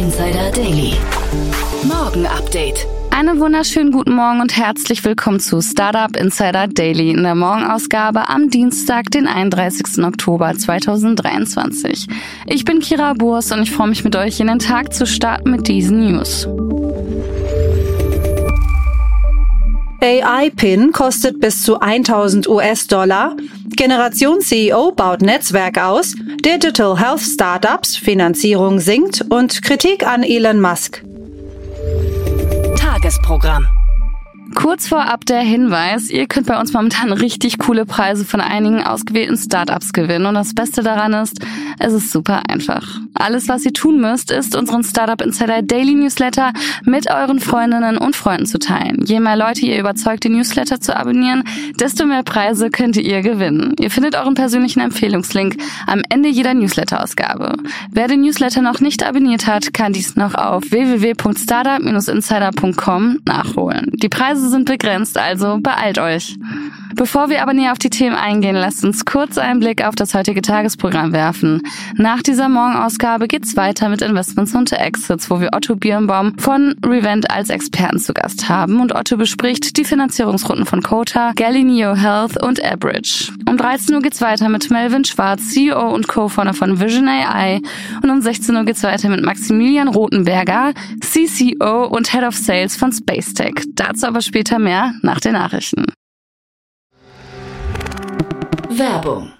Insider Daily. Morgen Update. Einen wunderschönen guten Morgen und herzlich willkommen zu Startup Insider Daily in der Morgenausgabe am Dienstag, den 31. Oktober 2023. Ich bin Kira Burs und ich freue mich mit euch in den Tag zu starten mit diesen News. AI-Pin kostet bis zu 1000 US-Dollar. Generation CEO baut Netzwerk aus. Digital Health Startups, Finanzierung sinkt und Kritik an Elon Musk. Tagesprogramm. Kurz vorab der Hinweis, ihr könnt bei uns momentan richtig coole Preise von einigen ausgewählten Startups gewinnen und das Beste daran ist, es ist super einfach. Alles, was ihr tun müsst, ist unseren Startup Insider Daily Newsletter mit euren Freundinnen und Freunden zu teilen. Je mehr Leute ihr überzeugt, den Newsletter zu abonnieren, desto mehr Preise könnt ihr gewinnen. Ihr findet euren persönlichen Empfehlungslink am Ende jeder Newsletter-Ausgabe. Wer den Newsletter noch nicht abonniert hat, kann dies noch auf www.startup-insider.com nachholen. Die Preise sind begrenzt, also beeilt euch. Bevor wir aber näher auf die Themen eingehen, lasst uns kurz einen Blick auf das heutige Tagesprogramm werfen. Nach dieser Morgenausgabe geht's weiter mit Investments und Exits, wo wir Otto Birnbaum von Revent als Experten zu Gast haben und Otto bespricht die Finanzierungsrunden von Kota, Galileo Health und Abridge. Um 13 Uhr geht's weiter mit Melvin Schwarz, CEO und Co-Founder von Vision AI und um 16 Uhr geht's weiter mit Maximilian Rothenberger, CCO und Head of Sales von Spacetech. Dazu aber später mehr nach den Nachrichten. Werbung.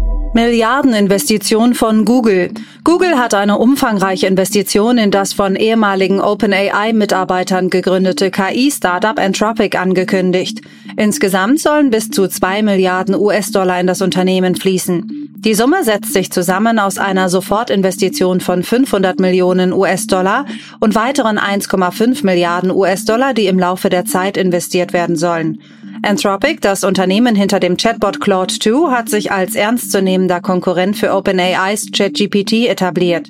Milliardeninvestition von Google. Google hat eine umfangreiche Investition in das von ehemaligen OpenAI-Mitarbeitern gegründete KI-Startup Anthropic angekündigt. Insgesamt sollen bis zu zwei Milliarden US-Dollar in das Unternehmen fließen. Die Summe setzt sich zusammen aus einer Sofortinvestition von 500 Millionen US-Dollar und weiteren 1,5 Milliarden US-Dollar, die im Laufe der Zeit investiert werden sollen. Anthropic, das Unternehmen hinter dem Chatbot Claude 2, hat sich als ernstzunehmender Konkurrent für OpenAIs ChatGPT etabliert.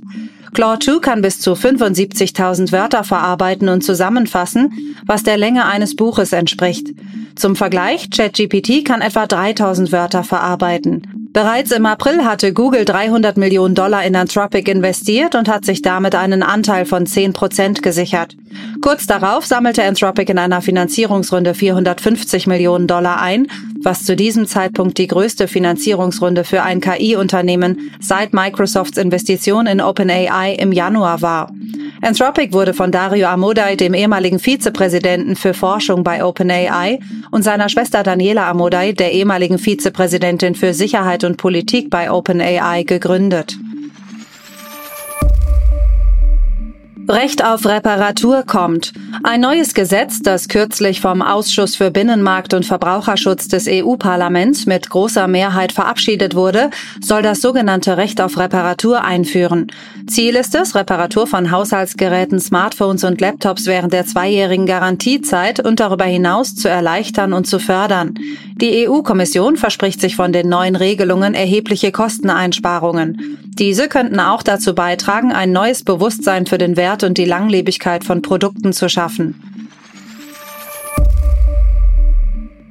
Claude 2 kann bis zu 75.000 Wörter verarbeiten und zusammenfassen, was der Länge eines Buches entspricht. Zum Vergleich, ChatGPT kann etwa 3000 Wörter verarbeiten. Bereits im April hatte Google 300 Millionen Dollar in Anthropic investiert und hat sich damit einen Anteil von 10 Prozent gesichert. Kurz darauf sammelte Anthropic in einer Finanzierungsrunde 450 Millionen Dollar ein, was zu diesem Zeitpunkt die größte Finanzierungsrunde für ein KI-Unternehmen seit Microsofts Investition in OpenAI im Januar war. Anthropic wurde von Dario Amodei, dem ehemaligen Vizepräsidenten für Forschung bei OpenAI, und seiner Schwester Daniela Amodei, der ehemaligen Vizepräsidentin für Sicherheit und Politik bei OpenAI, gegründet. Recht auf Reparatur kommt. Ein neues Gesetz, das kürzlich vom Ausschuss für Binnenmarkt und Verbraucherschutz des EU-Parlaments mit großer Mehrheit verabschiedet wurde, soll das sogenannte Recht auf Reparatur einführen. Ziel ist es, Reparatur von Haushaltsgeräten, Smartphones und Laptops während der zweijährigen Garantiezeit und darüber hinaus zu erleichtern und zu fördern. Die EU-Kommission verspricht sich von den neuen Regelungen erhebliche Kosteneinsparungen. Diese könnten auch dazu beitragen, ein neues Bewusstsein für den Wert und die Langlebigkeit von Produkten zu schaffen.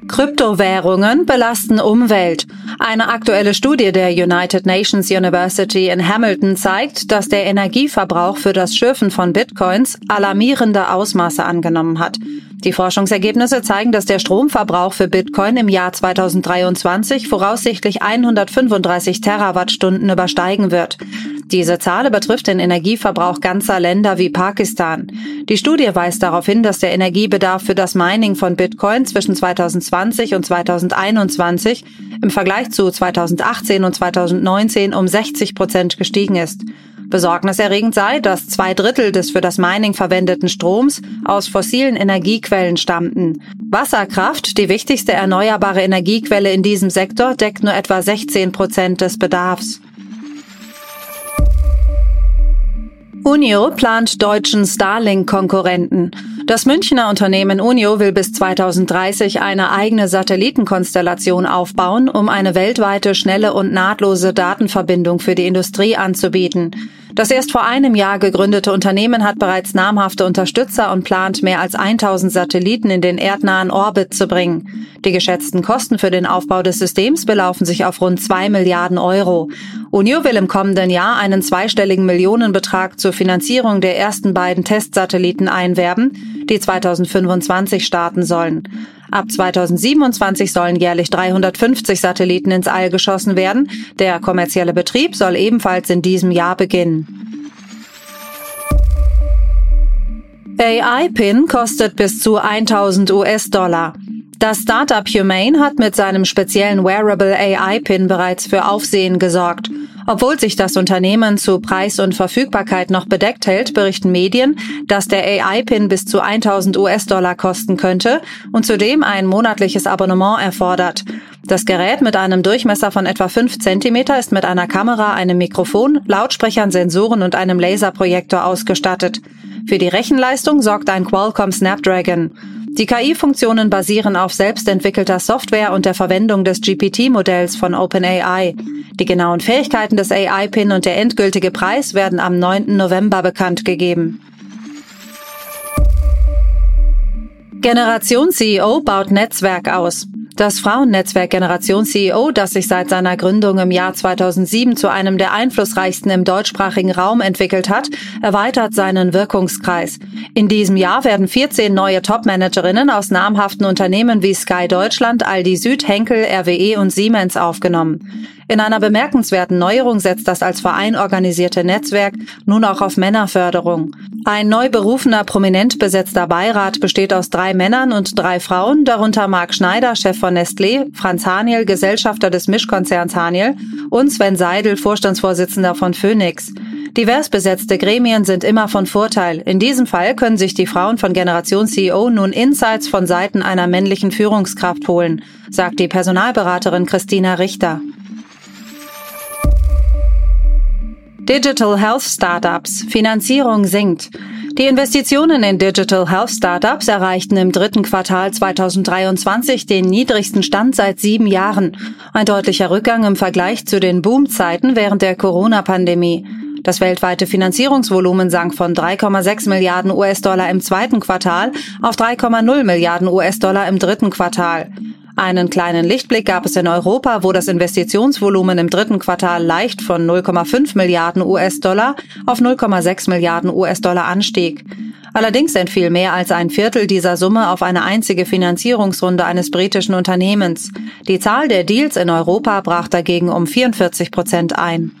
Kryptowährungen belasten Umwelt. Eine aktuelle Studie der United Nations University in Hamilton zeigt, dass der Energieverbrauch für das Schürfen von Bitcoins alarmierende Ausmaße angenommen hat. Die Forschungsergebnisse zeigen, dass der Stromverbrauch für Bitcoin im Jahr 2023 voraussichtlich 135 Terawattstunden übersteigen wird. Diese Zahl betrifft den Energieverbrauch ganzer Länder wie Pakistan. Die Studie weist darauf hin, dass der Energiebedarf für das Mining von Bitcoin zwischen 2020 und 2021 im Vergleich zu 2018 und 2019 um 60 Prozent gestiegen ist. Besorgniserregend sei, dass zwei Drittel des für das Mining verwendeten Stroms aus fossilen Energiequellen stammten. Wasserkraft, die wichtigste erneuerbare Energiequelle in diesem Sektor, deckt nur etwa 16 Prozent des Bedarfs. Unio plant deutschen Starlink-Konkurrenten. Das Münchner Unternehmen Unio will bis 2030 eine eigene Satellitenkonstellation aufbauen, um eine weltweite, schnelle und nahtlose Datenverbindung für die Industrie anzubieten. Das erst vor einem Jahr gegründete Unternehmen hat bereits namhafte Unterstützer und plant, mehr als 1000 Satelliten in den erdnahen Orbit zu bringen. Die geschätzten Kosten für den Aufbau des Systems belaufen sich auf rund 2 Milliarden Euro. Unio will im kommenden Jahr einen zweistelligen Millionenbetrag zur Finanzierung der ersten beiden Testsatelliten einwerben, die 2025 starten sollen. Ab 2027 sollen jährlich 350 Satelliten ins All geschossen werden. Der kommerzielle Betrieb soll ebenfalls in diesem Jahr beginnen. AI-Pin kostet bis zu 1000 US-Dollar. Das Startup Humane hat mit seinem speziellen Wearable AI-Pin bereits für Aufsehen gesorgt. Obwohl sich das Unternehmen zu Preis und Verfügbarkeit noch bedeckt hält, berichten Medien, dass der AI-Pin bis zu 1000 US-Dollar kosten könnte und zudem ein monatliches Abonnement erfordert. Das Gerät mit einem Durchmesser von etwa 5 cm ist mit einer Kamera, einem Mikrofon, Lautsprechern, Sensoren und einem Laserprojektor ausgestattet. Für die Rechenleistung sorgt ein Qualcomm Snapdragon. Die KI-Funktionen basieren auf selbstentwickelter Software und der Verwendung des GPT-Modells von OpenAI. Die genauen Fähigkeiten des AI-Pin und der endgültige Preis werden am 9. November bekannt gegeben. Generation CEO baut Netzwerk aus. Das Frauennetzwerk Generation CEO, das sich seit seiner Gründung im Jahr 2007 zu einem der einflussreichsten im deutschsprachigen Raum entwickelt hat, erweitert seinen Wirkungskreis. In diesem Jahr werden 14 neue Topmanagerinnen aus namhaften Unternehmen wie Sky Deutschland, Aldi Süd, Henkel, RWE und Siemens aufgenommen. In einer bemerkenswerten Neuerung setzt das als Verein organisierte Netzwerk nun auch auf Männerförderung. Ein neu berufener, prominent besetzter Beirat besteht aus drei Männern und drei Frauen, darunter Marc Schneider, Chef von Nestlé, Franz Haniel, Gesellschafter des Mischkonzerns Haniel und Sven Seidel, Vorstandsvorsitzender von Phoenix. Divers besetzte Gremien sind immer von Vorteil. In diesem Fall können sich die Frauen von Generation CEO nun Insights von Seiten einer männlichen Führungskraft holen, sagt die Personalberaterin Christina Richter. Digital Health Startups. Finanzierung sinkt. Die Investitionen in Digital Health Startups erreichten im dritten Quartal 2023 den niedrigsten Stand seit sieben Jahren. Ein deutlicher Rückgang im Vergleich zu den Boomzeiten während der Corona-Pandemie. Das weltweite Finanzierungsvolumen sank von 3,6 Milliarden US-Dollar im zweiten Quartal auf 3,0 Milliarden US-Dollar im dritten Quartal. Einen kleinen Lichtblick gab es in Europa, wo das Investitionsvolumen im dritten Quartal leicht von 0,5 Milliarden US-Dollar auf 0,6 Milliarden US-Dollar anstieg. Allerdings entfiel mehr als ein Viertel dieser Summe auf eine einzige Finanzierungsrunde eines britischen Unternehmens. Die Zahl der Deals in Europa brach dagegen um 44 Prozent ein.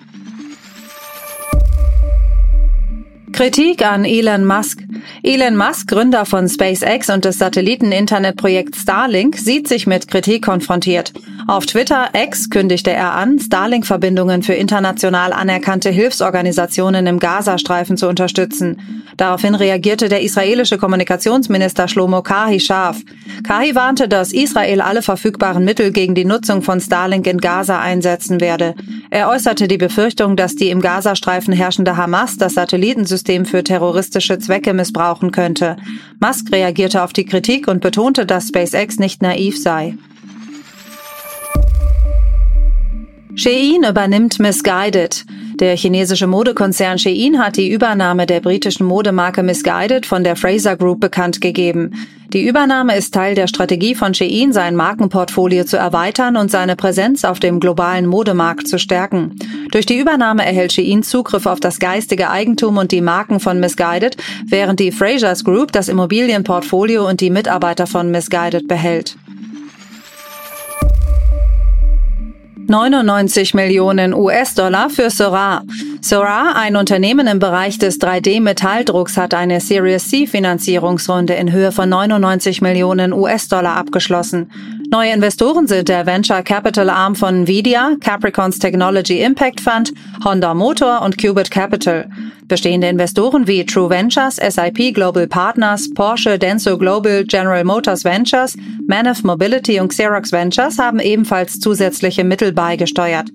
Kritik an Elon Musk. Elon Musk, Gründer von SpaceX und des Satelliten-Internetprojekts Starlink, sieht sich mit Kritik konfrontiert. Auf Twitter X kündigte er an, Starlink-Verbindungen für international anerkannte Hilfsorganisationen im Gazastreifen zu unterstützen. Daraufhin reagierte der israelische Kommunikationsminister Shlomo Kahi scharf. Kahi warnte, dass Israel alle verfügbaren Mittel gegen die Nutzung von Starlink in Gaza einsetzen werde. Er äußerte die Befürchtung, dass die im Gazastreifen herrschende Hamas das Satellitensystem für terroristische Zwecke missbrauchen könnte. Musk reagierte auf die Kritik und betonte, dass SpaceX nicht naiv sei. Shein übernimmt Misguided. Der chinesische Modekonzern Shein hat die Übernahme der britischen Modemarke Misguided von der Fraser Group bekannt gegeben. Die Übernahme ist Teil der Strategie von Shein, sein Markenportfolio zu erweitern und seine Präsenz auf dem globalen Modemarkt zu stärken. Durch die Übernahme erhält Shein Zugriff auf das geistige Eigentum und die Marken von Misguided, während die Frasers Group das Immobilienportfolio und die Mitarbeiter von Misguided behält. 99 Millionen US-Dollar für Sora. Sora, ein Unternehmen im Bereich des 3D-Metalldrucks, hat eine Series C Finanzierungsrunde in Höhe von 99 Millionen US-Dollar abgeschlossen. Neue Investoren sind der Venture Capital Arm von Nvidia, Capricorns Technology Impact Fund, Honda Motor und Qubit Capital. Bestehende Investoren wie True Ventures, SIP Global Partners, Porsche, Denso Global, General Motors Ventures, Manif Mobility und Xerox Ventures haben ebenfalls zusätzliche Mittel beigesteuert.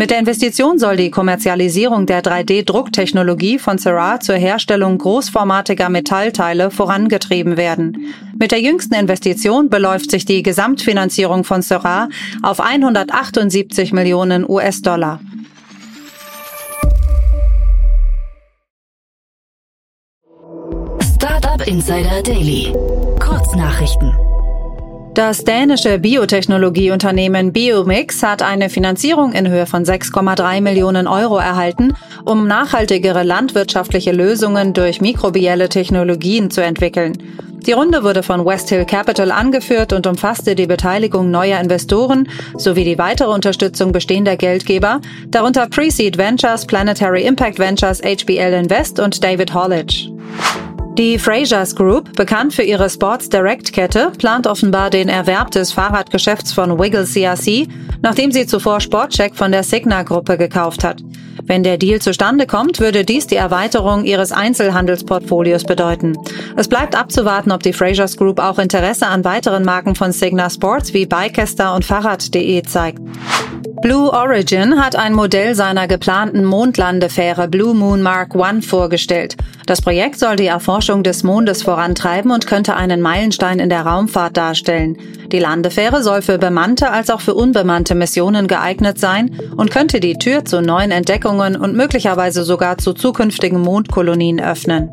Mit der Investition soll die Kommerzialisierung der 3D-Drucktechnologie von Syrah zur Herstellung großformatiger Metallteile vorangetrieben werden. Mit der jüngsten Investition beläuft sich die Gesamtfinanzierung von Syrah auf 178 Millionen US-Dollar. Startup Insider Daily. Kurznachrichten. Das dänische Biotechnologieunternehmen Biomix hat eine Finanzierung in Höhe von 6,3 Millionen Euro erhalten, um nachhaltigere landwirtschaftliche Lösungen durch mikrobielle Technologien zu entwickeln. Die Runde wurde von West Hill Capital angeführt und umfasste die Beteiligung neuer Investoren sowie die weitere Unterstützung bestehender Geldgeber, darunter Pre-Seed Ventures, Planetary Impact Ventures, HBL Invest und David Hollidge. Die Frasers Group, bekannt für ihre Sports Direct Kette, plant offenbar den Erwerb des Fahrradgeschäfts von Wiggle CRC, nachdem sie zuvor Sportcheck von der Signa Gruppe gekauft hat. Wenn der Deal zustande kommt, würde dies die Erweiterung ihres Einzelhandelsportfolios bedeuten. Es bleibt abzuwarten, ob die Frasers Group auch Interesse an weiteren Marken von Signa Sports wie Bikester und Fahrrad.de zeigt. Blue Origin hat ein Modell seiner geplanten Mondlandefähre Blue Moon Mark I vorgestellt. Das Projekt soll die Erforschung des Mondes vorantreiben und könnte einen Meilenstein in der Raumfahrt darstellen. Die Landefähre soll für bemannte als auch für unbemannte Missionen geeignet sein und könnte die Tür zu neuen Entdeckungen und möglicherweise sogar zu zukünftigen Mondkolonien öffnen.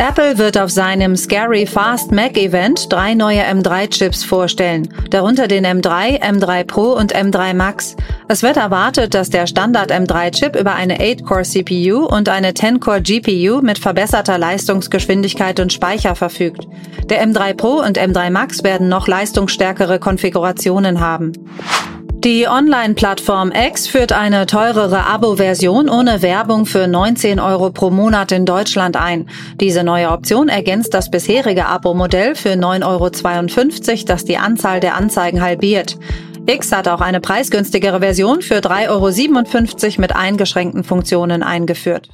Apple wird auf seinem Scary Fast Mac Event drei neue M3-Chips vorstellen, darunter den M3, M3 Pro und M3 Max. Es wird erwartet, dass der Standard M3-Chip über eine 8-Core CPU und eine 10-Core GPU mit verbesserter Leistungsgeschwindigkeit und Speicher verfügt. Der M3 Pro und M3 Max werden noch leistungsstärkere Konfigurationen haben. Die Online-Plattform X führt eine teurere Abo-Version ohne Werbung für 19 Euro pro Monat in Deutschland ein. Diese neue Option ergänzt das bisherige Abo-Modell für 9,52 Euro, das die Anzahl der Anzeigen halbiert. X hat auch eine preisgünstigere Version für 3,57 Euro mit eingeschränkten Funktionen eingeführt.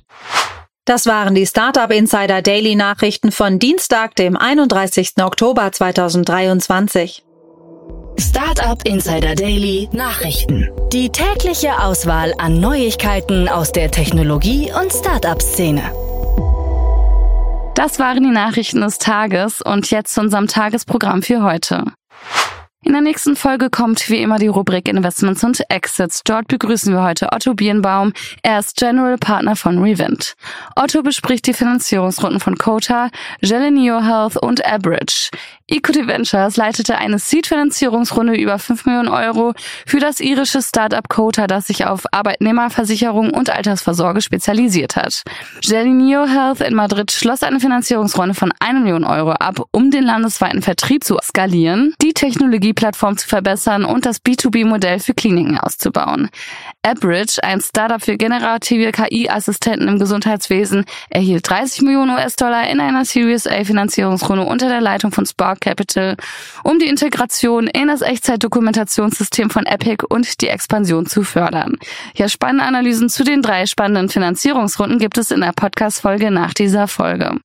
Das waren die Startup Insider Daily Nachrichten von Dienstag, dem 31. Oktober 2023. Startup Insider Daily Nachrichten. Die tägliche Auswahl an Neuigkeiten aus der Technologie- und Startup-Szene. Das waren die Nachrichten des Tages und jetzt zu unserem Tagesprogramm für heute. In der nächsten Folge kommt wie immer die Rubrik Investments und Exits. Dort begrüßen wir heute Otto Birnbaum. Er ist General Partner von Revent. Otto bespricht die Finanzierungsrunden von Kota, Gelenio Health und Abridge. Equity Ventures leitete eine Seed-Finanzierungsrunde über 5 Millionen Euro für das irische Startup Kota, das sich auf Arbeitnehmerversicherung und Altersvorsorge spezialisiert hat. Gelinio Health in Madrid schloss eine Finanzierungsrunde von 1 Million Euro ab, um den landesweiten Vertrieb zu skalieren, die Technologieplattform zu verbessern und das B2B-Modell für Kliniken auszubauen. Abridge, ein Startup für generative KI-Assistenten im Gesundheitswesen, erhielt 30 Millionen US-Dollar in einer Series A Finanzierungsrunde unter der Leitung von Spark Capital, um die Integration in das Echtzeitdokumentationssystem von Epic und die Expansion zu fördern. Ja, spannende Analysen zu den drei spannenden Finanzierungsrunden gibt es in der Podcast-Folge nach dieser Folge.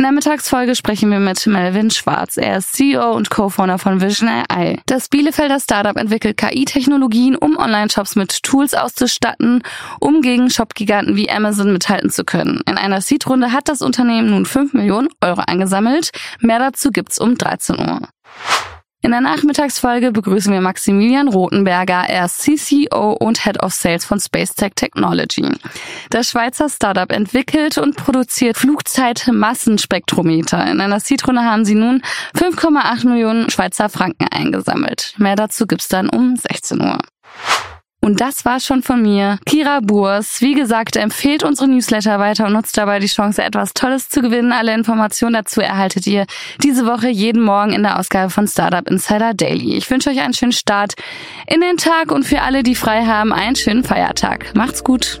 In der Mittagsfolge sprechen wir mit Melvin Schwarz. Er ist CEO und Co-Founder von Vision AI. Das Bielefelder Startup entwickelt KI-Technologien, um Online-Shops mit Tools auszustatten, um gegen Shop-Giganten wie Amazon mithalten zu können. In einer Seed-Runde hat das Unternehmen nun 5 Millionen Euro eingesammelt. Mehr dazu gibt's um 13 Uhr. In der Nachmittagsfolge begrüßen wir Maximilian Rothenberger. Er ist CCO und Head of Sales von SpaceTech Technology. Das Schweizer Startup entwickelt und produziert Flugzeitmassenspektrometer. In einer Zitrone haben sie nun 5,8 Millionen Schweizer Franken eingesammelt. Mehr dazu gibt's dann um 16 Uhr. Und das war schon von mir. Kira Burs. Wie gesagt, empfehlt unsere Newsletter weiter und nutzt dabei die Chance, etwas Tolles zu gewinnen. Alle Informationen dazu erhaltet ihr diese Woche jeden Morgen in der Ausgabe von Startup Insider Daily. Ich wünsche euch einen schönen Start in den Tag und für alle, die frei haben, einen schönen Feiertag. Macht's gut.